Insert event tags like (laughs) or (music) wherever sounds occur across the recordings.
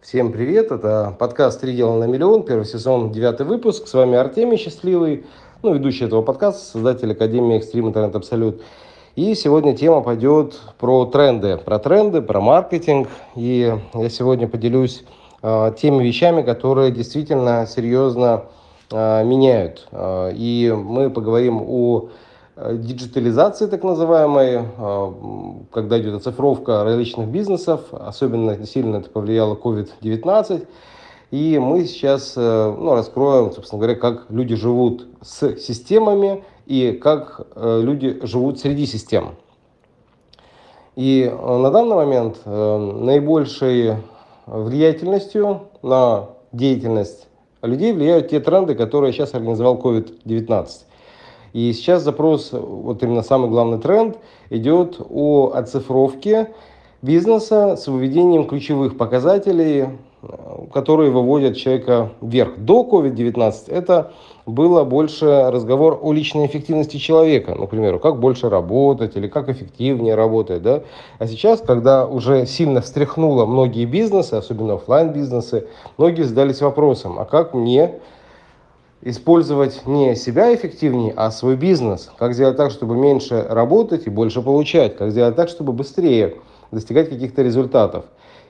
Всем привет, это подкаст «Три дела на миллион», первый сезон, девятый выпуск. С вами Артемий Счастливый, ну, ведущий этого подкаста, создатель Академии Экстрим Интернет Абсолют. И сегодня тема пойдет про тренды, про тренды, про маркетинг. И я сегодня поделюсь э, теми вещами, которые действительно серьезно э, меняют. Э, и мы поговорим о диджитализации так называемой, э, когда идет оцифровка различных бизнесов, особенно сильно это повлияло COVID-19. И мы сейчас э, ну, раскроем, собственно говоря, как люди живут с системами и как люди живут среди систем. И на данный момент наибольшей влиятельностью на деятельность людей влияют те тренды, которые сейчас организовал COVID-19. И сейчас запрос, вот именно самый главный тренд, идет о оцифровке бизнеса с выведением ключевых показателей, которые выводят человека вверх. До COVID-19 это было больше разговор о личной эффективности человека, например, как больше работать или как эффективнее работать. Да? А сейчас, когда уже сильно встряхнуло многие бизнесы, особенно офлайн бизнесы многие задались вопросом, а как мне использовать не себя эффективнее, а свой бизнес. Как сделать так, чтобы меньше работать и больше получать. Как сделать так, чтобы быстрее достигать каких-то результатов.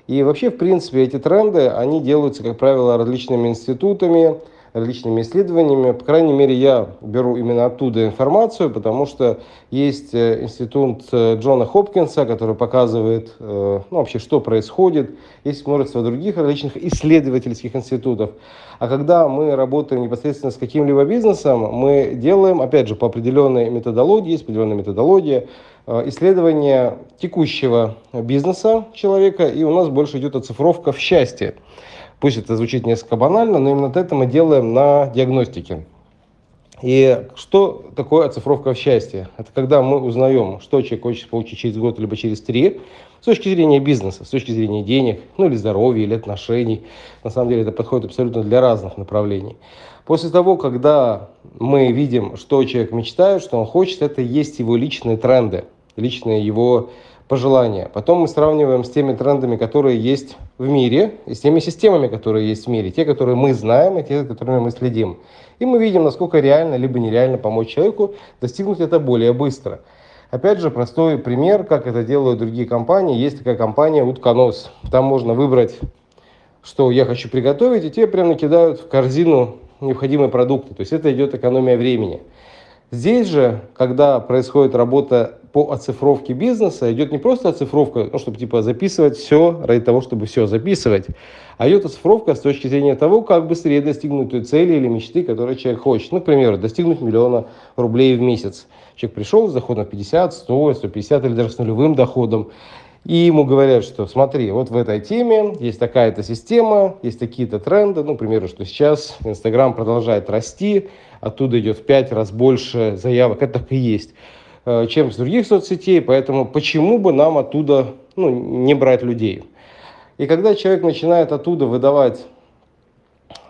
И вообще, в принципе, эти тренды, они делаются, как правило, различными институтами, различными исследованиями. По крайней мере, я беру именно оттуда информацию, потому что есть э, институт э, Джона Хопкинса, который показывает э, ну, вообще, что происходит. Есть множество других различных исследовательских институтов. А когда мы работаем непосредственно с каким-либо бизнесом, мы делаем, опять же, по определенной методологии, есть определенная методология, исследования текущего бизнеса человека, и у нас больше идет оцифровка в счастье. Пусть это звучит несколько банально, но именно это мы делаем на диагностике. И что такое оцифровка в счастье? Это когда мы узнаем, что человек хочет получить через год, либо через три, с точки зрения бизнеса, с точки зрения денег, ну или здоровья, или отношений. На самом деле это подходит абсолютно для разных направлений. После того, когда мы видим, что человек мечтает, что он хочет, это есть его личные тренды, личные его пожелания. Потом мы сравниваем с теми трендами, которые есть в мире, и с теми системами, которые есть в мире, те, которые мы знаем, и те, которыми мы следим. И мы видим, насколько реально либо нереально помочь человеку достигнуть это более быстро. Опять же, простой пример, как это делают другие компании. Есть такая компания «Утконос». Там можно выбрать, что я хочу приготовить, и тебе прямо накидают в корзину необходимые продукты. То есть это идет экономия времени. Здесь же, когда происходит работа по оцифровке бизнеса, идет не просто оцифровка, ну, чтобы типа записывать все ради того, чтобы все записывать, а идет оцифровка с точки зрения того, как быстрее достигнуть той цели или мечты, которую человек хочет. Например, достигнуть миллиона рублей в месяц. Человек пришел с доходом 50, 100, 150 или даже с нулевым доходом. И ему говорят, что смотри, вот в этой теме есть такая-то система, есть такие-то тренды. Ну, к примеру, что сейчас Инстаграм продолжает расти, оттуда идет в пять раз больше заявок. Это так и есть чем с других соцсетей, поэтому почему бы нам оттуда ну, не брать людей? И когда человек начинает оттуда выдавать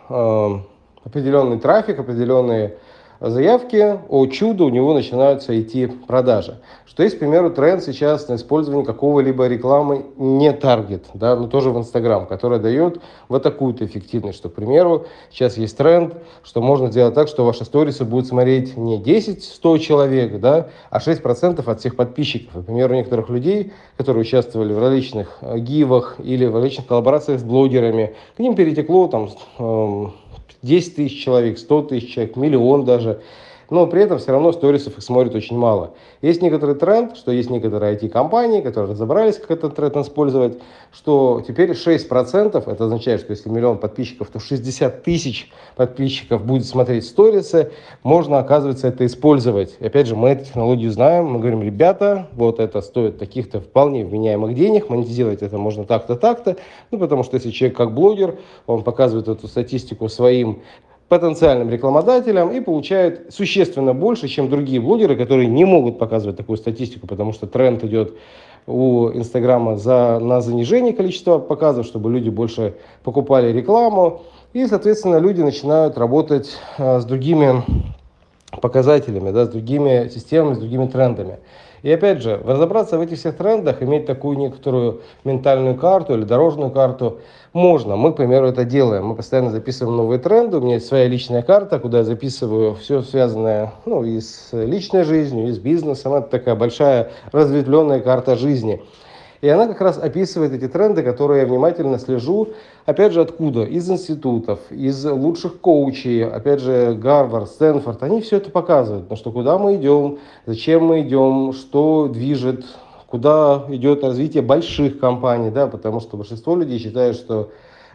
э, определенный трафик, определенные заявки, о чудо, у него начинаются идти продажи. Что есть, к примеру, тренд сейчас на использование какого-либо рекламы не таргет, да, но тоже в Инстаграм, которая дает вот такую-то эффективность, что, к примеру, сейчас есть тренд, что можно сделать так, что ваши сторисы будут смотреть не 10-100 человек, да, а 6% от всех подписчиков. Например, у некоторых людей, которые участвовали в различных гивах или в различных коллаборациях с блогерами, к ним перетекло там эм, 10 тысяч человек, 100 тысяч человек, миллион даже но при этом все равно сторисов их смотрит очень мало. Есть некоторый тренд, что есть некоторые IT-компании, которые разобрались, как этот тренд использовать, что теперь 6%, это означает, что если миллион подписчиков, то 60 тысяч подписчиков будет смотреть сторисы, можно, оказывается, это использовать. И опять же, мы эту технологию знаем, мы говорим, ребята, вот это стоит таких-то вполне вменяемых денег, монетизировать это можно так-то, так-то, ну, потому что если человек как блогер, он показывает эту статистику своим потенциальным рекламодателям и получает существенно больше, чем другие блогеры, которые не могут показывать такую статистику, потому что тренд идет у Инстаграма за, на занижение количества показов, чтобы люди больше покупали рекламу. И, соответственно, люди начинают работать а, с другими показателями, да, с другими системами, с другими трендами. И опять же, разобраться в этих всех трендах, иметь такую некоторую ментальную карту или дорожную карту можно. Мы, к примеру, это делаем. Мы постоянно записываем новые тренды. У меня есть своя личная карта, куда я записываю все связанное ну, и с личной жизнью, и с бизнесом. Это такая большая разветвленная карта жизни. И она как раз описывает эти тренды, которые я внимательно слежу. Опять же, откуда? Из институтов, из лучших коучей, опять же, Гарвард, Стэнфорд. Они все это показывают, на что куда мы идем, зачем мы идем, что движет, куда идет развитие больших компаний, да, потому что большинство людей считают, что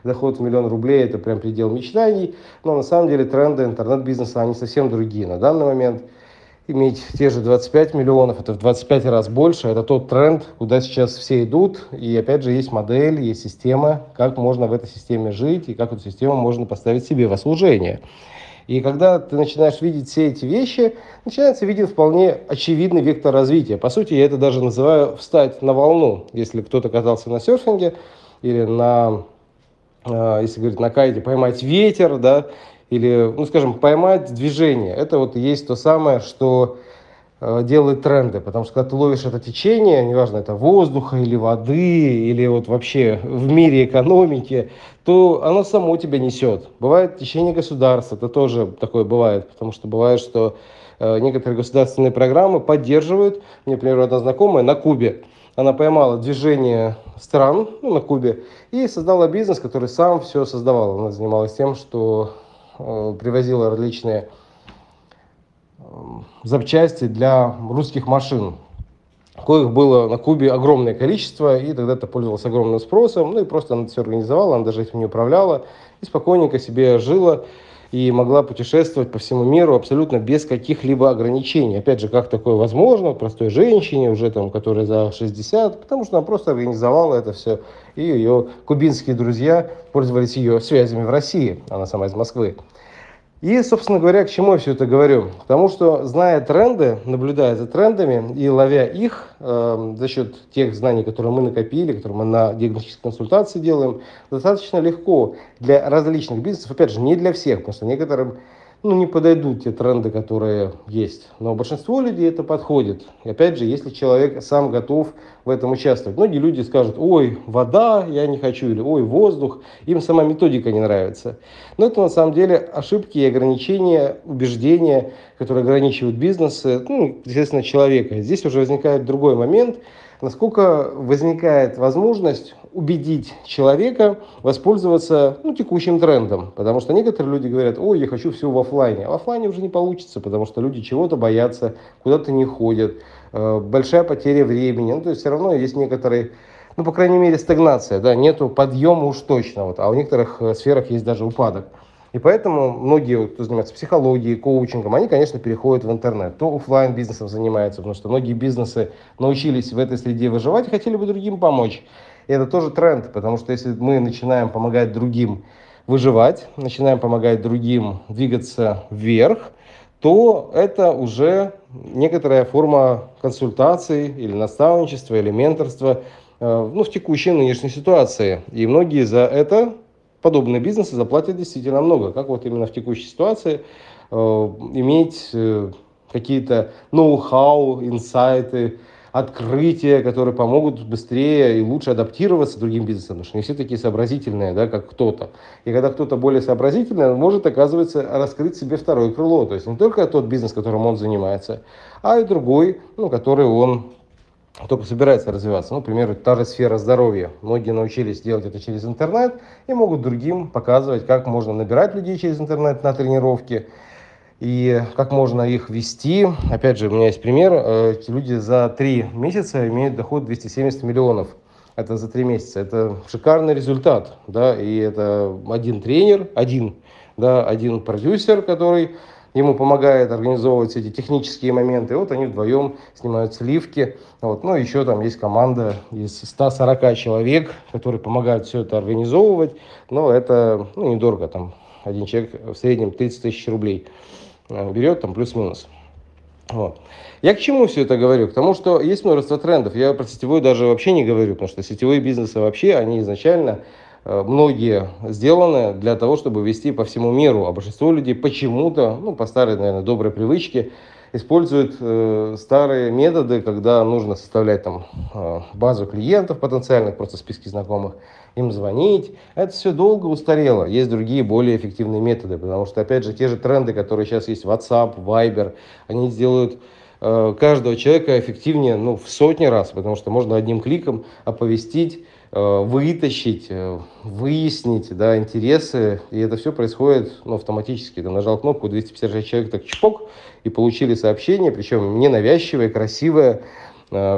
доход в миллион рублей – это прям предел мечтаний, но на самом деле тренды интернет-бизнеса, они совсем другие. На данный момент – иметь те же 25 миллионов, это в 25 раз больше, это тот тренд, куда сейчас все идут, и опять же есть модель, есть система, как можно в этой системе жить, и как эту систему можно поставить себе в служение. И когда ты начинаешь видеть все эти вещи, начинается видеть вполне очевидный вектор развития. По сути, я это даже называю встать на волну. Если кто-то катался на серфинге или на, э, если говорить на кайте, поймать ветер, да, или, ну, скажем, поймать движение. Это вот и есть то самое, что э, делает тренды, потому что когда ты ловишь это течение, неважно, это воздуха или воды, или вот вообще в мире экономики, то оно само тебя несет. Бывает течение государства, это тоже такое бывает, потому что бывает, что э, некоторые государственные программы поддерживают, мне, например, одна знакомая на Кубе, она поймала движение стран ну, на Кубе и создала бизнес, который сам все создавал. Она занималась тем, что привозила различные э, запчасти для русских машин. Коих было на Кубе огромное количество, и тогда это пользовалось огромным спросом. Ну и просто она все организовала, она даже этим не управляла, и спокойненько себе жила и могла путешествовать по всему миру абсолютно без каких-либо ограничений. Опять же, как такое возможно простой женщине, уже там, которая за 60, потому что она просто организовала это все, и ее кубинские друзья пользовались ее связями в России, она сама из Москвы. И, собственно говоря, к чему я все это говорю? Потому что, зная тренды, наблюдая за трендами и ловя их э, за счет тех знаний, которые мы накопили, которые мы на диагностической консультации делаем, достаточно легко для различных бизнесов, опять же, не для всех, потому что некоторым ну, не подойдут те тренды, которые есть. Но большинство людей это подходит. И опять же, если человек сам готов в этом участвовать. Многие люди скажут, ой, вода, я не хочу, или ой, воздух. Им сама методика не нравится. Но это на самом деле ошибки и ограничения, убеждения, которые ограничивают бизнес, ну, естественно, человека. Здесь уже возникает другой момент, насколько возникает возможность убедить человека воспользоваться ну, текущим трендом. Потому что некоторые люди говорят, ой, я хочу все в офлайне. А в офлайне уже не получится, потому что люди чего-то боятся, куда-то не ходят, э, большая потеря времени. Ну, то есть все равно есть некоторые ну, по крайней мере, стагнация, да, нету подъема уж точно, вот, а в некоторых э, сферах есть даже упадок. И поэтому многие, кто занимается психологией, коучингом, они, конечно, переходят в интернет. То офлайн бизнесом занимаются, потому что многие бизнесы научились в этой среде выживать и хотели бы другим помочь. И это тоже тренд, потому что если мы начинаем помогать другим выживать, начинаем помогать другим двигаться вверх, то это уже некоторая форма консультации или наставничества, или менторства э, ну, в текущей нынешней ситуации. И многие за это подобные бизнесы заплатят действительно много. Как вот именно в текущей ситуации э, иметь э, какие-то ноу-хау, инсайты, открытия, которые помогут быстрее и лучше адаптироваться другим бизнесам, потому что не все такие сообразительные, да, как кто-то. И когда кто-то более сообразительный, он может, оказывается, раскрыть себе второе крыло. То есть не только тот бизнес, которым он занимается, а и другой, ну, который он только собирается развиваться. Ну, например, та же сфера здоровья. Многие научились делать это через интернет и могут другим показывать, как можно набирать людей через интернет на тренировки, и как можно их вести. Опять же, у меня есть пример. Эти люди за три месяца имеют доход 270 миллионов. Это за три месяца. Это шикарный результат. Да? И это один тренер, один, да, один продюсер, который ему помогает организовывать все эти технические моменты. Вот они вдвоем снимают сливки. Вот. Ну, еще там есть команда из 140 человек, которые помогают все это организовывать. Но это ну, недорого, там один человек в среднем 30 тысяч рублей. Э, берет там плюс-минус. Вот. Я к чему все это говорю? К тому, что есть множество трендов. Я про сетевой даже вообще не говорю, потому что сетевые бизнесы вообще, они изначально многие сделаны для того, чтобы вести по всему миру. А большинство людей почему-то, ну, по старой, наверное, доброй привычке, используют э, старые методы, когда нужно составлять там э, базу клиентов потенциальных, просто списки знакомых, им звонить. Это все долго устарело. Есть другие более эффективные методы, потому что, опять же, те же тренды, которые сейчас есть, WhatsApp, Viber, они сделают э, каждого человека эффективнее ну, в сотни раз, потому что можно одним кликом оповестить Э, вытащить, э, выяснить да, интересы, и это все происходит ну, автоматически. Ты нажал кнопку, 256 человек так чпок, и получили сообщение, причем ненавязчивое, красивое, Э,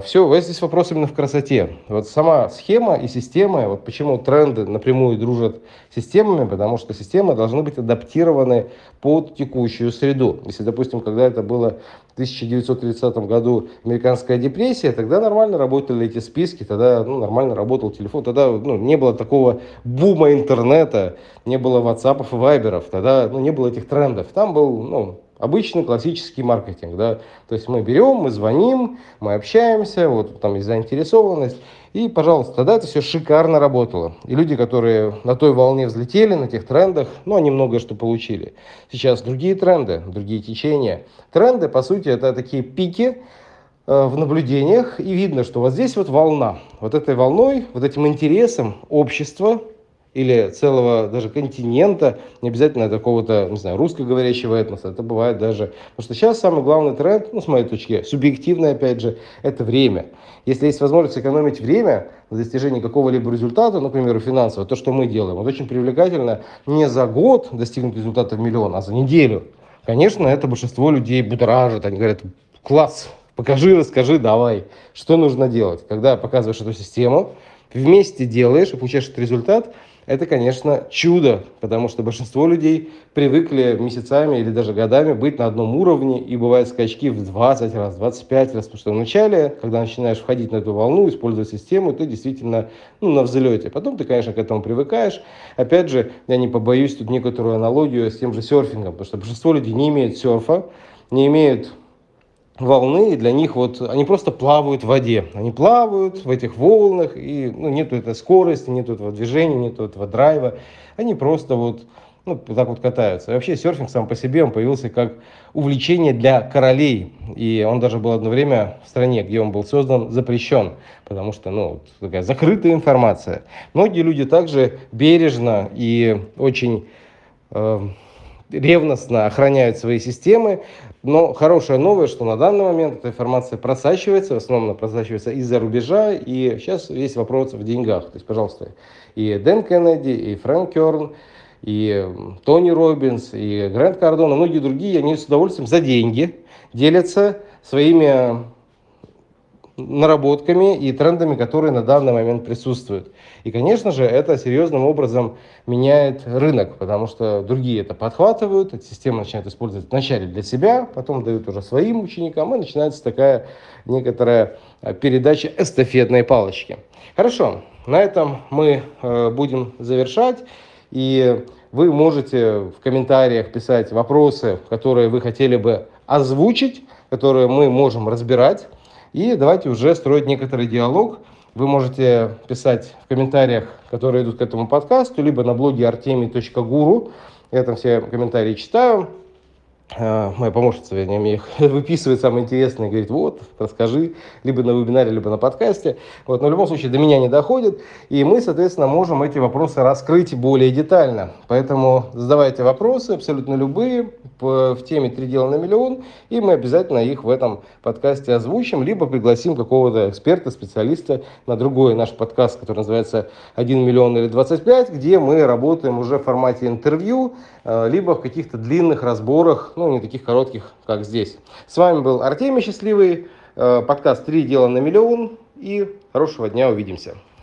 Все, вот здесь вопрос именно в красоте. Вот сама схема и система, вот почему тренды напрямую дружат с системами, потому что системы должны быть адаптированы под текущую среду. Если, допустим, когда это было в 1930 году американская депрессия, тогда нормально работали эти списки, тогда ну, нормально работал телефон, тогда ну, не было такого бума интернета, не было WhatsApp и вайберов, тогда ну, не было этих трендов. Там был ну, Обычный классический маркетинг, да, то есть мы берем, мы звоним, мы общаемся, вот там есть заинтересованность, и, пожалуйста, тогда это все шикарно работало. И люди, которые на той волне взлетели, на тех трендах, ну, они многое что получили. Сейчас другие тренды, другие течения. Тренды, по сути, это такие пики, э, в наблюдениях, и видно, что вот здесь вот волна. Вот этой волной, вот этим интересом общества, или целого даже континента, не обязательно какого-то, не знаю, русскоговорящего этноса, это бывает даже, потому что сейчас самый главный тренд, ну, с моей точки, субъективный, опять же, это время. Если есть возможность экономить время на достижение какого-либо результата, например, финансового, то, что мы делаем, вот очень привлекательно не за год достигнуть результата в миллион, а за неделю. Конечно, это большинство людей будоражит, они говорят, класс, покажи, расскажи, давай, что нужно делать. Когда показываешь эту систему, вместе делаешь и получаешь этот результат – это, конечно, чудо, потому что большинство людей привыкли месяцами или даже годами быть на одном уровне, и бывают скачки в 20 раз, 25 раз, потому что вначале, когда начинаешь входить на эту волну, использовать систему, ты действительно ну, на взлете. Потом ты, конечно, к этому привыкаешь. Опять же, я не побоюсь тут некоторую аналогию с тем же серфингом, потому что большинство людей не имеют серфа, не имеют волны, и для них вот они просто плавают в воде. Они плавают в этих волнах, и ну, нету этой скорости, нету этого движения, нету этого драйва. Они просто вот ну, так вот катаются. И вообще серфинг сам по себе, он появился как увлечение для королей. И он даже был одно время в стране, где он был создан, запрещен. Потому что, ну, такая закрытая информация. Многие люди также бережно и очень э, ревностно охраняют свои системы, но хорошая новость, что на данный момент эта информация просачивается, в основном просачивается из-за рубежа, и сейчас весь вопрос в деньгах. То есть, пожалуйста, и Дэн Кеннеди, и Фрэнк Керн, и Тони Робинс, и Грэнд Кардон, и многие другие, они с удовольствием за деньги делятся своими наработками и трендами, которые на данный момент присутствуют. И, конечно же, это серьезным образом меняет рынок, потому что другие это подхватывают, эта система начинает использовать вначале для себя, потом дают уже своим ученикам, и начинается такая некоторая э, передача эстафетной палочки. Хорошо, на этом мы э, будем завершать, и вы можете в комментариях писать вопросы, которые вы хотели бы озвучить, которые мы можем разбирать. И давайте уже строить некоторый диалог. Вы можете писать в комментариях, которые идут к этому подкасту, либо на блоге artemi.guru. Я там все комментарии читаю. А, моя помощница, вернее, мне их (laughs) выписывает самое интересное, говорит, вот, расскажи, либо на вебинаре, либо на подкасте. Вот, но в любом случае до меня не доходит, и мы, соответственно, можем эти вопросы раскрыть более детально. Поэтому задавайте вопросы, абсолютно любые, в теме «Три дела на миллион», и мы обязательно их в этом подкасте озвучим, либо пригласим какого-то эксперта, специалиста на другой наш подкаст, который называется «1 миллион или 25», где мы работаем уже в формате интервью, Э, либо в каких-то длинных разборах, ну, не таких коротких, как здесь. С вами был Артемий Счастливый, э, подкаст «Три дела на миллион» и хорошего дня, увидимся.